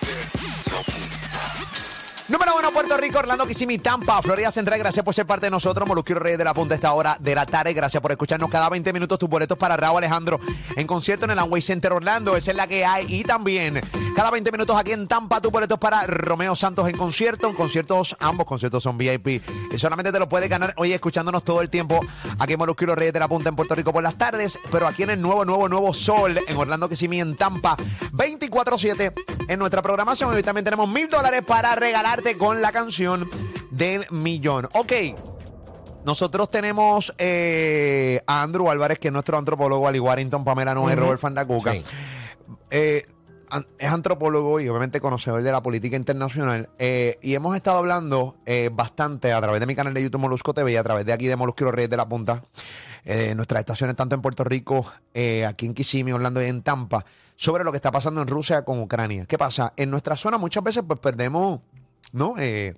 yeah. Número uno, Puerto Rico, Orlando, Kissimmee, Tampa, Florida Central. Gracias por ser parte de nosotros. Molusquero Reyes de la Punta esta hora de la tarde. Gracias por escucharnos cada 20 minutos tus boletos para Raúl Alejandro en concierto en el Amway Center Orlando. Esa es la que hay. Y también cada 20 minutos aquí en Tampa tus boletos para Romeo Santos en concierto. En conciertos, ambos conciertos son VIP. Y solamente te lo puedes ganar hoy escuchándonos todo el tiempo aquí en Molusquero Reyes de la Punta en Puerto Rico por las tardes. Pero aquí en el nuevo, nuevo, nuevo Sol en Orlando, Kissimmee, en Tampa. 24-7 en nuestra programación. Hoy también tenemos mil dólares para con la canción del millón. Ok. Nosotros tenemos eh, a Andrew Álvarez, que es nuestro antropólogo, Ali Warrington, Pamela Noé, Robert Fandacuca. Sí. Eh, es antropólogo y obviamente conocedor de la política internacional. eh, y hemos estado hablando eh, bastante a través de mi canal de YouTube Molusco TV y a través de aquí de Molusco y los Reyes de la Punta, eh, nuestras estaciones tanto en Puerto Rico, aquí en Kissimmee, Orlando y en Tampa, sobre lo que está pasando en Rusia con Ucrania. ¿Qué pasa? En nuestra zona muchas veces pues perdemos, ¿no? Eh,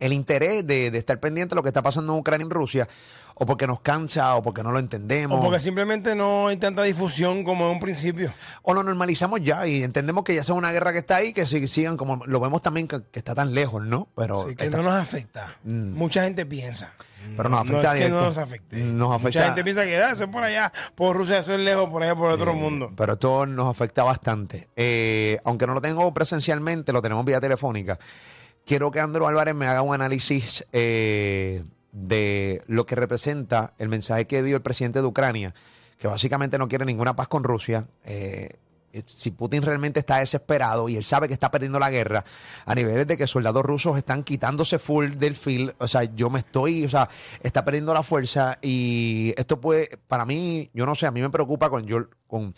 el interés de, de estar pendiente de lo que está pasando en Ucrania y en Rusia, o porque nos cansa, o porque no lo entendemos. O porque simplemente no hay tanta difusión como en un principio. o lo normalizamos ya y entendemos que ya sea una guerra que está ahí, que sig- sigan como lo vemos también que, que está tan lejos, ¿no? Pero, Así que está- no nos afecta. Mm. Mucha gente piensa. Pero nos No afecta es que no nos afecte. Nos afecta- Mucha gente piensa que ah, eso es por allá, por Rusia, eso es lejos, por allá, por otro mundo. pero esto nos afecta bastante. Eh, aunque no lo tengo presencialmente, lo tenemos vía telefónica. Quiero que Andrew Álvarez me haga un análisis eh, de lo que representa el mensaje que dio el presidente de Ucrania, que básicamente no quiere ninguna paz con Rusia. Eh, si Putin realmente está desesperado y él sabe que está perdiendo la guerra, a niveles de que soldados rusos están quitándose full del field, o sea, yo me estoy, o sea, está perdiendo la fuerza y esto puede, para mí, yo no sé, a mí me preocupa con, yo, con,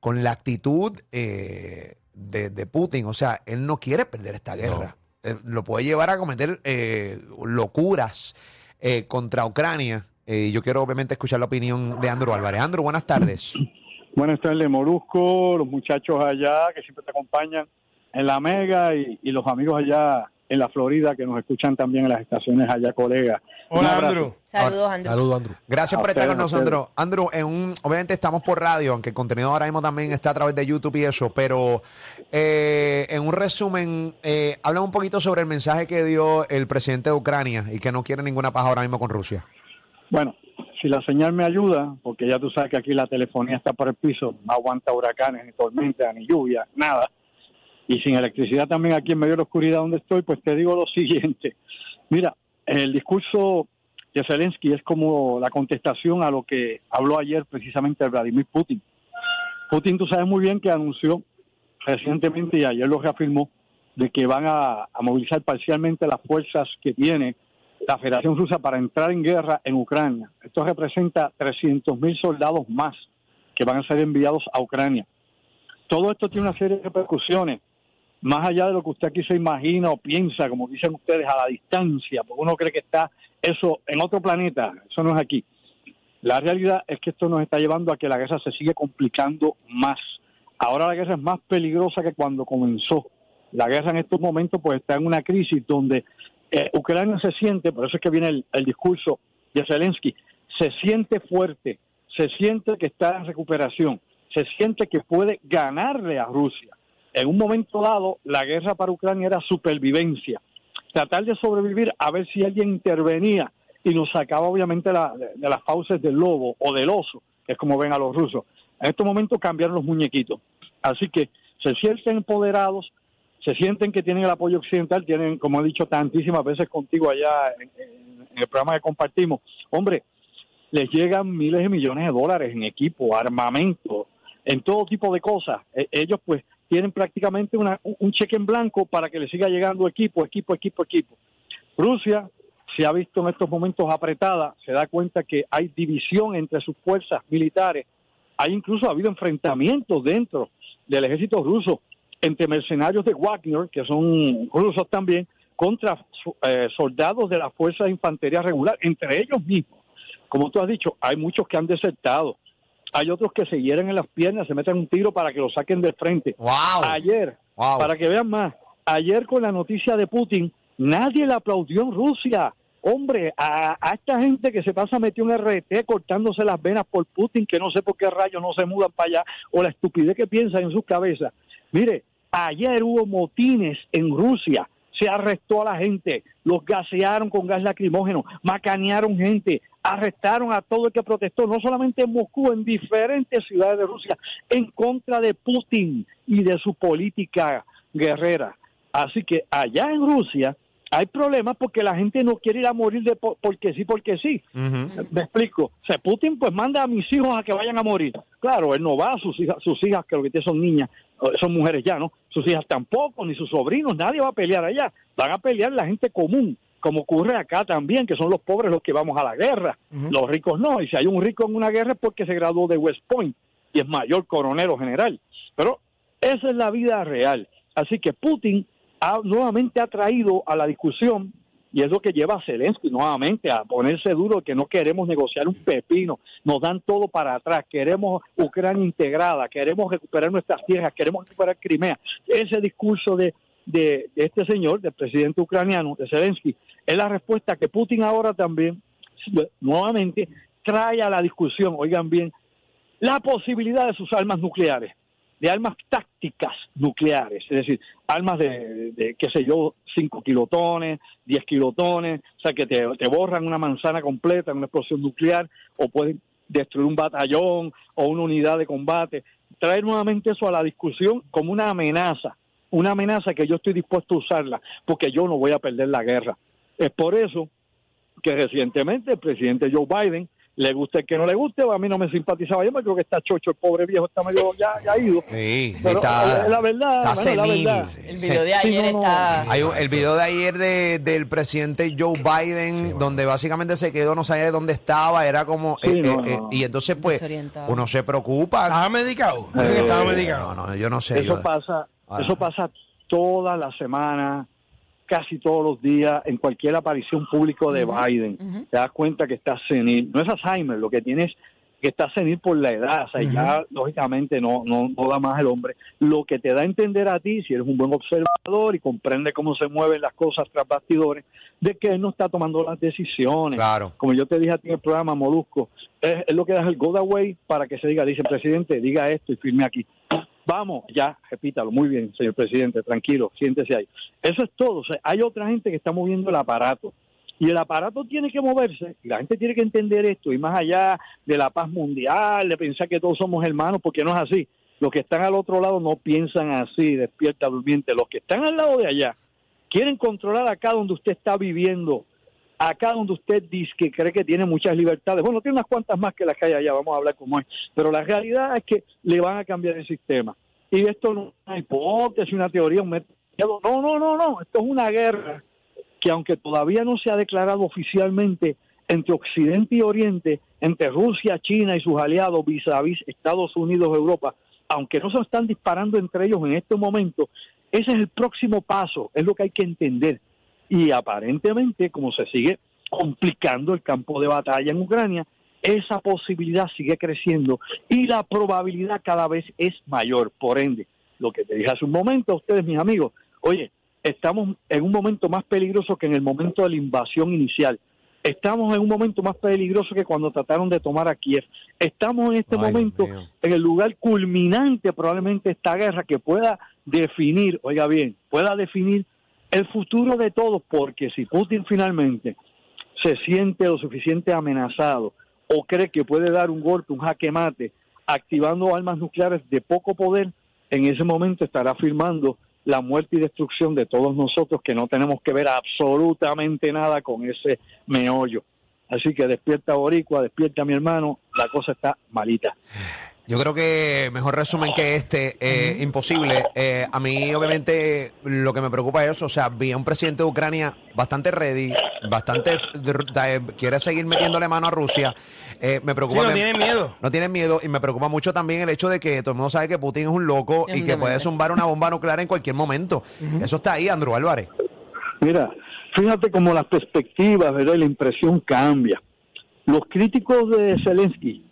con la actitud eh, de, de Putin, o sea, él no quiere perder esta guerra, Eh, lo puede llevar a cometer eh, locuras eh, contra Ucrania. Eh, yo quiero obviamente escuchar la opinión de Andrew Álvarez. Andrew, buenas tardes. Buenas tardes, Molusco, los muchachos allá que siempre te acompañan en la Mega y los amigos allá en la Florida que nos escuchan también en las estaciones allá, colegas. Hola, abrazo. Andrew. Saludos, Andrew. Saludos, Andrew. Gracias A por estar con nosotros. Andrew, en un, obviamente estamos por radio, aunque el contenido ahora mismo también está a través de YouTube y eso, pero eh, en un resumen, eh, habla un poquito sobre el mensaje que dio el presidente de Ucrania y que no quiere ninguna paz ahora mismo con Rusia. Bueno, si la señal me ayuda, porque ya tú sabes que aquí la telefonía está por el piso, no aguanta huracanes, ni tormentas, ni lluvia, nada. Y sin electricidad también aquí en medio de la oscuridad donde estoy, pues te digo lo siguiente. Mira, el discurso de Zelensky es como la contestación a lo que habló ayer precisamente Vladimir Putin. Putin, tú sabes muy bien que anunció recientemente y ayer lo reafirmó de que van a, a movilizar parcialmente las fuerzas que tiene la Federación Rusa para entrar en guerra en Ucrania. Esto representa 300 mil soldados más que van a ser enviados a Ucrania. Todo esto tiene una serie de repercusiones, más allá de lo que usted aquí se imagina o piensa, como dicen ustedes, a la distancia, porque uno cree que está eso en otro planeta, eso no es aquí. La realidad es que esto nos está llevando a que la guerra se sigue complicando más. Ahora la guerra es más peligrosa que cuando comenzó. La guerra en estos momentos pues está en una crisis donde eh, Ucrania se siente, por eso es que viene el, el discurso de Zelensky, se siente fuerte, se siente que está en recuperación, se siente que puede ganarle a Rusia. En un momento dado, la guerra para Ucrania era supervivencia, tratar de sobrevivir a ver si alguien intervenía y nos sacaba obviamente de, las fauces del lobo o del oso, que es como ven a los rusos. En estos momentos cambiaron los muñequitos. Así que se sienten empoderados, se sienten que tienen el apoyo occidental, tienen, como he dicho tantísimas veces contigo allá en, en- en el programa que compartimos, hombre, les llegan miles de millones de dólares en equipo, armamento, en todo tipo de cosas. E- ellos pues tienen prácticamente una- un cheque en blanco para que les siga llegando equipo, equipo, equipo, equipo. Rusia se ha visto en estos momentos apretada, se da cuenta que hay división entre sus fuerzas militares, hay incluso habido enfrentamientos dentro del ejército ruso entre mercenarios de Wagner, que son rusos también, contra eh, soldados de las fuerzas de infantería regular, entre ellos mismos. Como tú has dicho, hay muchos que han desertado, hay otros que se hieren en las piernas, se meten un tiro para que lo saquen del frente. ¡Wow! Ayer, Wow. para que vean más, ayer con la noticia de Putin, nadie le aplaudió en Rusia. Hombre, a, a esta gente que se pasa metió un RT cortándose las venas por Putin, que no sé por qué rayos no se mudan para allá, o la estupidez que piensan en sus cabezas. Mire, ayer hubo motines en Rusia, se arrestó a la gente, los gasearon con gas lacrimógeno, macanearon gente, arrestaron a todo el que protestó, no solamente en Moscú, en diferentes ciudades de Rusia, en contra de Putin y de su política guerrera. Así que allá en Rusia hay problemas porque la gente no quiere ir a morir de po- porque sí, porque sí. Me explico. O sea, Putin pues manda a mis hijos a que vayan a morir. Claro, él no va, sus hijas, sus hijas que lo que tienen son niñas, son mujeres ya, ¿no? Sus hijas tampoco, ni sus sobrinos, nadie va a pelear allá. Van a pelear la gente común, como ocurre acá también, que son los pobres los que vamos a la guerra. Los ricos no. Y si hay un rico en una guerra es porque se graduó de West Point y es mayor coronel o general. Pero esa es la vida real. Así que Putin ha, nuevamente ha traído a la discusión, y es lo que lleva a Zelensky nuevamente a ponerse duro, que no queremos negociar un pepino, nos dan todo para atrás, queremos Ucrania integrada, queremos recuperar nuestras tierras, queremos recuperar Crimea. Ese discurso de, de, de este señor, del presidente ucraniano, de Zelensky, es la respuesta que Putin ahora también, nuevamente, trae a la discusión, oigan bien, la posibilidad de sus armas nucleares, de armas tácticas nucleares, es decir, armas de, de, qué sé yo, 5 kilotones, 10 kilotones, o sea, que te, te borran una manzana completa en una explosión nuclear o pueden destruir un batallón o una unidad de combate. Traer nuevamente eso a la discusión como una amenaza, una amenaza que yo estoy dispuesto a usarla, porque yo no voy a perder la guerra. Es por eso que recientemente el presidente Joe Biden le guste el que no le guste, a mí no me simpatizaba yo, me creo que está chocho, el pobre viejo está medio ya, ya ido. Sí, Pero está, eh, la verdad, está bueno, la senil. verdad. El video de ayer no. está. Hay un- el video de ayer de- del presidente Joe Biden, donde básicamente se quedó, no sabía de dónde estaba, era como... Sí, eh, no, eh, no. y entonces, pues, uno se preocupa. ¿Estaba medicado? Estaba medicado. No, no, yo no sé. Eso yo- pasa, Ah. eso pasa todas las semanas, casi todos los días, en cualquier aparición pública de Biden. Te das cuenta que está senil. No es Alzheimer, lo que tienes que está senil por la edad, o sea, ya lógicamente no, no, no da más el hombre. Lo que te da a entender a ti, si eres un buen observador y comprende cómo se mueven las cosas tras bastidores, de que él no está tomando las decisiones. Claro. Como yo te dije a ti en el programa, Molusco, es, es lo que da el go away para que se diga, dice presidente, diga esto y firme aquí. Vamos, ya, repítalo, muy bien, señor presidente, tranquilo, siéntese ahí. Eso es todo, o sea, hay otra gente que está moviendo el aparato. Y el aparato tiene que moverse, la gente tiene que entender esto, y más allá de la paz mundial, de pensar que todos somos hermanos, porque no es así. Los que están al otro lado no piensan así, despierta durmiente. Los que están al lado de allá quieren controlar acá donde usted está viviendo, acá donde usted dice que cree que tiene muchas libertades. Bueno, tiene unas cuantas más que las que hay allá, vamos a hablar como es. Pero la realidad es que le van a cambiar el sistema. Y esto no es una hipótesis, una teoría, un método. No, no, no, no. Esto es una guerra que aunque todavía no se ha declarado oficialmente entre Occidente y Oriente, entre Rusia, China y sus aliados vis a vis Estados Unidos, Europa, aunque no se están disparando entre ellos en este momento, ese es el próximo paso, es lo que hay que entender. Y aparentemente, como se sigue complicando el campo de batalla en Ucrania, esa posibilidad sigue creciendo y la probabilidad cada vez es mayor. Por ende, lo que te dije hace un momento a ustedes, mis amigos, oye, estamos en un momento más peligroso que en el momento de la invasión inicial. Estamos en un momento más peligroso que cuando trataron de tomar a Kiev. Estamos en este Ay, momento en el lugar culminante probablemente esta guerra que pueda definir, oiga bien, pueda definir el futuro de todos, porque si Putin finalmente se siente lo suficiente amenazado o cree que puede dar un golpe, un jaque mate, activando armas nucleares de poco poder, en ese momento estará firmando la muerte y destrucción de todos nosotros que no tenemos que ver absolutamente nada con ese meollo. Así que despierta Boricua, despierta mi hermano, la cosa está malita. Yo creo que mejor resumen que este, eh, imposible. Eh, a mí, obviamente, lo que me preocupa es eso. O sea, vi a un presidente de Ucrania bastante ready, bastante. quiere seguir metiéndole mano a Rusia. Eh, me preocupa. Sí, no me- tiene miedo. No tienen miedo y me preocupa mucho también el hecho de que todo el mundo sabe que Putin es un loco y que puede zumbar una bomba nuclear en cualquier momento. Eso está ahí, Andrew Álvarez. Mira, fíjate cómo las perspectivas, ¿verdad? y la impresión cambia. Los críticos de Zelensky,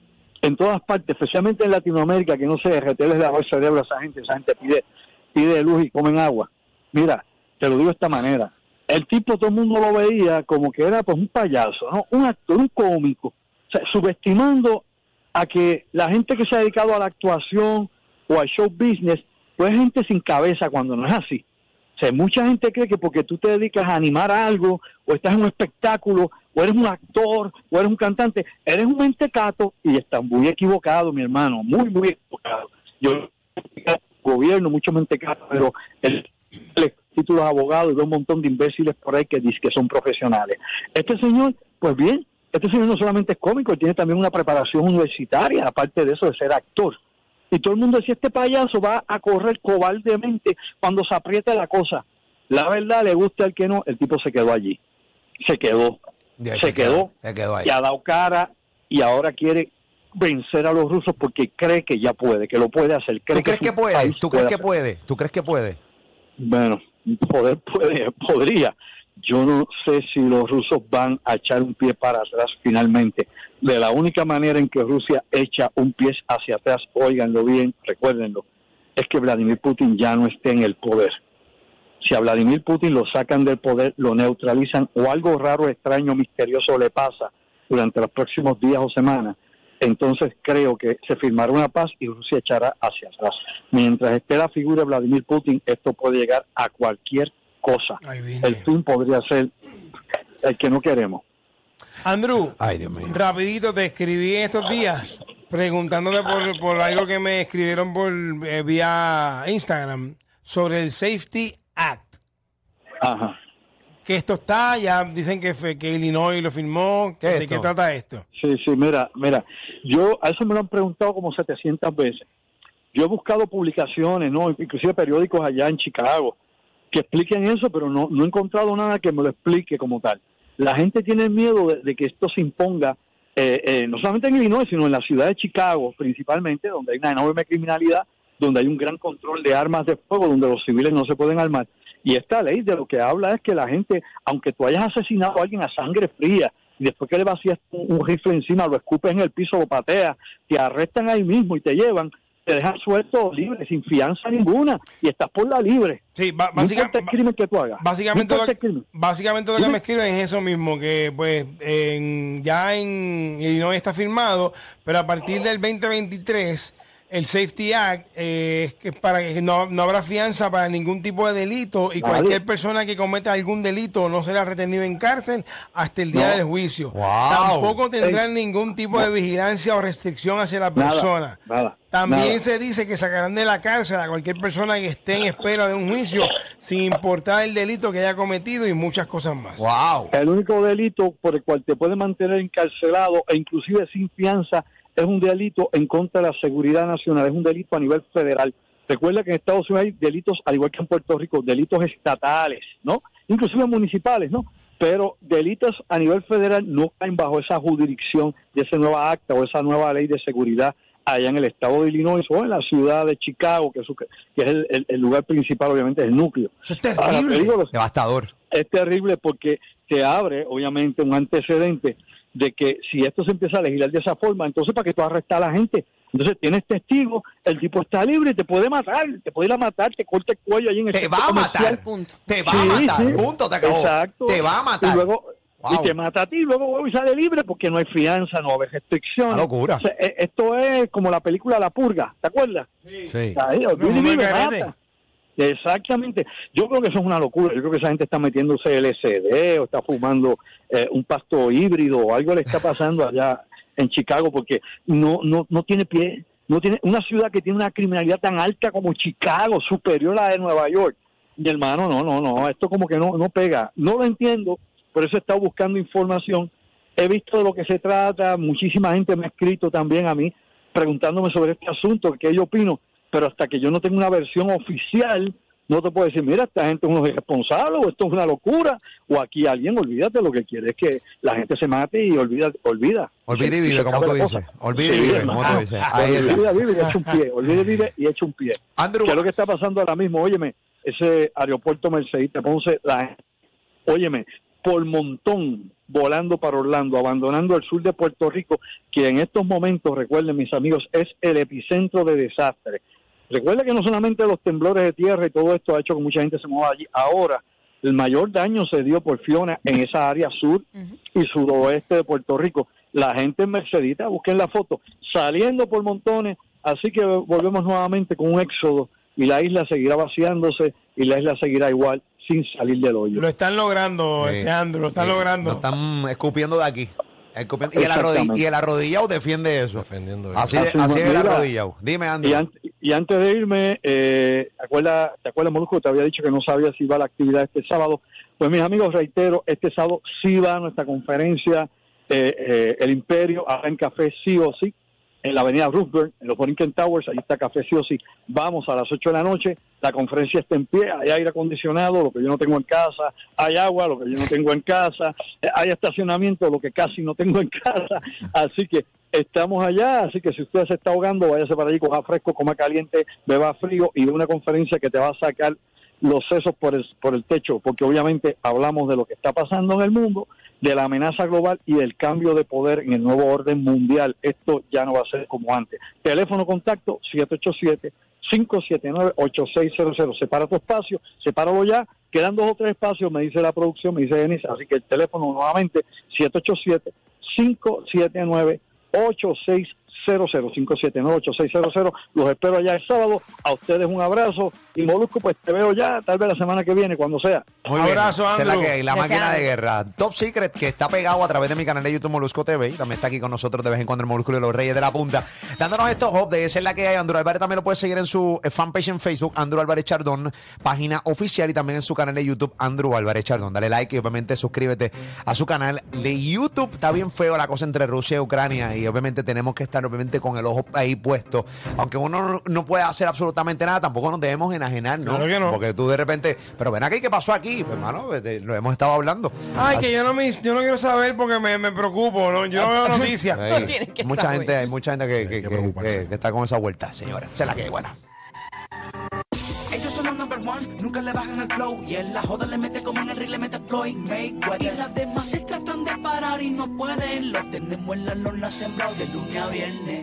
en todas partes, especialmente en Latinoamérica, que no se derreteles la el cerebro a esa gente, esa gente pide, pide luz y comen agua. Mira, te lo digo de esta manera. El tipo todo el mundo lo veía como que era pues un payaso, ¿no? Un actor, un cómico. Subestimando a que la gente que se ha dedicado a la actuación o al show business, pues es gente sin cabeza cuando no es así. Mucha gente cree que porque tú te dedicas a animar algo, o estás en un espectáculo, o eres un actor, o eres un cantante, eres un mentecato y estás muy equivocado, mi hermano, muy, muy equivocado. Yo gobierno, mucho mentecato, pero el, el título de abogado y un montón de imbéciles por ahí que dicen que son profesionales. Este señor, pues bien, este señor no solamente es cómico, tiene también una preparación universitaria, aparte de eso de ser actor. Y todo el mundo decía, este payaso va a correr cobardemente cuando se aprieta la cosa. La verdad, le gusta al que no, el tipo se quedó allí. Se quedó. Se quedó. Se quedó ahí. Y ha dado cara y ahora quiere vencer a los rusos porque cree que ya puede, que lo puede hacer. Cree ¿Tú crees su que puede? ¿Tú crees que puede? ¿Tú crees que puede? Bueno, poder puede, podría. Yo no sé si los rusos van a echar un pie para atrás finalmente. De la única manera en que Rusia echa un pie hacia atrás, óiganlo bien, recuérdenlo, es que Vladimir Putin ya no esté en el poder. Si a Vladimir Putin lo sacan del poder, lo neutralizan o algo raro, extraño, misterioso le pasa durante los próximos días o semanas, entonces creo que se firmará una paz y Rusia echará hacia atrás. Mientras esté la figura de Vladimir Putin, esto puede llegar a cualquier cosa. El fin podría ser el que no queremos. Andrew, Ay, Dios mío. rapidito te escribí en estos días preguntándote por, por algo que me escribieron por eh, vía Instagram sobre el Safety Act. Ajá. Que esto está, ya dicen que, fue- que Illinois lo firmó. ¿Qué ¿De qué esto? trata esto? Sí, sí, mira, mira, yo a eso me lo han preguntado como 700 veces. Yo he buscado publicaciones, ¿no? Inclusive periódicos allá en Chicago que expliquen eso, pero no, no he encontrado nada que me lo explique como tal. La gente tiene miedo de, que esto se imponga, eh, eh, no solamente en Illinois, sino en la ciudad de Chicago, principalmente, donde hay una enorme criminalidad, donde hay un gran control de armas de fuego, donde los civiles no se pueden armar. Y esta ley de lo que habla es que la gente, aunque tú hayas asesinado a alguien a sangre fría, y después que le vacías un, un rifle encima, lo escupes en el piso, lo pateas, te arrestan ahí mismo y te llevan, te dejan suelto libre, sin fianza ninguna, y estás por la libre. Sí, ba- No crimen que tú hagas. Básicamente, no lo, crimen. básicamente lo que me escriben es eso mismo, que pues en- ya en Illinois está firmado, pero a partir del 2023 el Safety Act eh, es que para que no, no habrá fianza para ningún tipo de delito y cualquier persona que cometa algún delito no será retenido en cárcel hasta el día No. del juicio. Wow. Tampoco tendrán ningún tipo de vigilancia o restricción hacia la Nada, persona. nada, También nada. se dice que sacarán de la cárcel a cualquier persona que esté en espera de un juicio sin importar el delito que haya cometido y muchas cosas más. Wow. El único delito por el cual te puede mantener encarcelado e inclusive sin fianza es un delito en contra de la seguridad nacional, es un delito a nivel federal. Recuerda que en Estados Unidos hay delitos, al igual que en Puerto Rico, delitos estatales, ¿no? Inclusive municipales, ¿no? Pero delitos a nivel federal no caen bajo esa jurisdicción de esa nueva acta o esa nueva ley de seguridad allá en el estado de Illinois o en la ciudad de Chicago, que es, su- que es el, el- el lugar principal, obviamente, es el núcleo. Eso es Ahora, terrible. digo Devastador. es terrible porque te abre, obviamente, un antecedente de que si esto se empieza a legislar de esa forma, entonces para que tú arrestas a la gente, entonces tienes testigos, el tipo está libre, te puede matar, te puede ir a matar, te corta el cuello ahí en el Te va a comercial. matar. Punto. Te va Sí, a matar. sí. Punto, te acabó. Exacto. Te va a matar. Y luego Wow. y te mata a ti, luego vuelve y sale libre porque no hay fianza, no haber restricciones. Una locura. O sea, e- esto es como la película La Purga, ¿te acuerdas? Sí. Ahí, No, Billy no me me carete. mata. Exactamente. Yo creo que eso es una locura. Yo creo que esa gente está metiéndose LSD o está fumando eh, un pasto híbrido o algo le está pasando allá en Chicago porque no no no tiene pie. no tiene una ciudad que tiene una criminalidad tan alta como Chicago, superior a la de Nueva York. Mi hermano, no, no, no, esto como que no, no pega. No lo entiendo, por eso he estado buscando información. He visto de lo que se trata, muchísima gente me ha escrito también a mí preguntándome sobre este asunto, qué yo opino, pero hasta que yo no tenga una versión oficial, no te puedo decir, mira, esta gente es unos irresponsables o esto es una locura, o aquí alguien, olvídate, lo que quiere es que la gente se mate y olvida. Olvida, olvida y vive, como tú dices. Olvida y vive, como tú dices. Olvida, vive y echa un pie. Olvida y vive y echa un pie. ¿Qué es lo que está pasando ahora mismo? Óyeme, ese aeropuerto Mercedes, Ponce, la, óyeme, por montón volando para Orlando, abandonando el sur de Puerto Rico, que en estos momentos, recuerden mis amigos, es el epicentro de desastre. Recuerden que no solamente los temblores de tierra y todo esto ha hecho que mucha gente se mueva allí, ahora el mayor daño se dio por Fiona en esa área sur y suroeste de Puerto Rico. La gente en Mercedita, busquen la foto, saliendo por montones, así que volvemos nuevamente con un éxodo y la isla seguirá vaciándose y la isla seguirá igual sin salir del hoyo. Lo están logrando, este Andrew, lo están logrando. Lo están escupiendo de aquí. Y, el arrodillado, y el arrodillado defiende eso. así, así, así es el arrodillado. Dime, Andrew. Y, antes de irme, eh, ¿te acuerdas, ¿te acuerdas, Molusco? Te había dicho que no sabía si iba a la actividad este sábado. Pues mis amigos, reitero, este sábado sí va a nuestra conferencia eh, eh, El Imperio, en café sí o sí en la avenida Roosevelt, en los Borinquen Towers, ahí está Café Sí. Vamos a las 8 de la noche, la conferencia está en pie, hay aire acondicionado, lo que yo no tengo en casa, hay agua, lo que yo no tengo en casa, eh, hay estacionamiento, lo que casi no tengo en casa, así que estamos allá, así que si usted se está ahogando, váyase para allí, coja fresco, coma caliente, beba frío y una conferencia que te va a sacar los sesos por el, por el techo, porque obviamente hablamos de lo que está pasando en el mundo, de la amenaza global y del cambio de poder en el nuevo orden mundial. Esto ya no va a ser como antes. Teléfono contacto 787-579-8600. Separa tu espacio, sepáralo ya. Quedan dos o tres espacios, me dice la producción, me dice Denis. Así que el teléfono nuevamente 787 579 8600 005798-600. Los espero allá el sábado. A ustedes un abrazo. Y Molusco, pues te veo ya, tal vez la semana que viene, cuando sea. un abrazo, Andrew. la, la máquina de guerra. Top Secret, que está pegado a través de mi canal de YouTube Molusco TV. Y también está aquí con nosotros de vez en cuando el Molusco y los Reyes de la Punta. Dándonos estos updates. Esa es la que hay. Andrew Álvarez también lo puede seguir en su eh, fanpage en Facebook, Andrew Álvarez Chardón, página oficial y también en su canal de YouTube, Andrew Álvarez Chardón. Dale like y obviamente suscríbete a su canal de YouTube. Está bien feo la cosa entre Rusia y Ucrania y obviamente tenemos que estar obviamente con el ojo ahí puesto. Aunque uno no puede hacer absolutamente nada, tampoco nos debemos enajenar, ¿no? Porque tú de repente, pero ven aquí, ¿qué pasó aquí? Pues, hermano, lo hemos estado hablando. Ay, que yo no, me, yo no quiero saber porque me, me preocupo, ¿no? yo no veo noticias. mucha gente, hay mucha gente que, que, que, que, está con esa vuelta, señora. Se la que buena. Nunca le bajan el flow. Y en la joda le mete como en el ring, le mete Floyd Mayweather. Y las demás se tratan de parar y no pueden. Lo tenemos en la lona sembrado de lunes a viernes.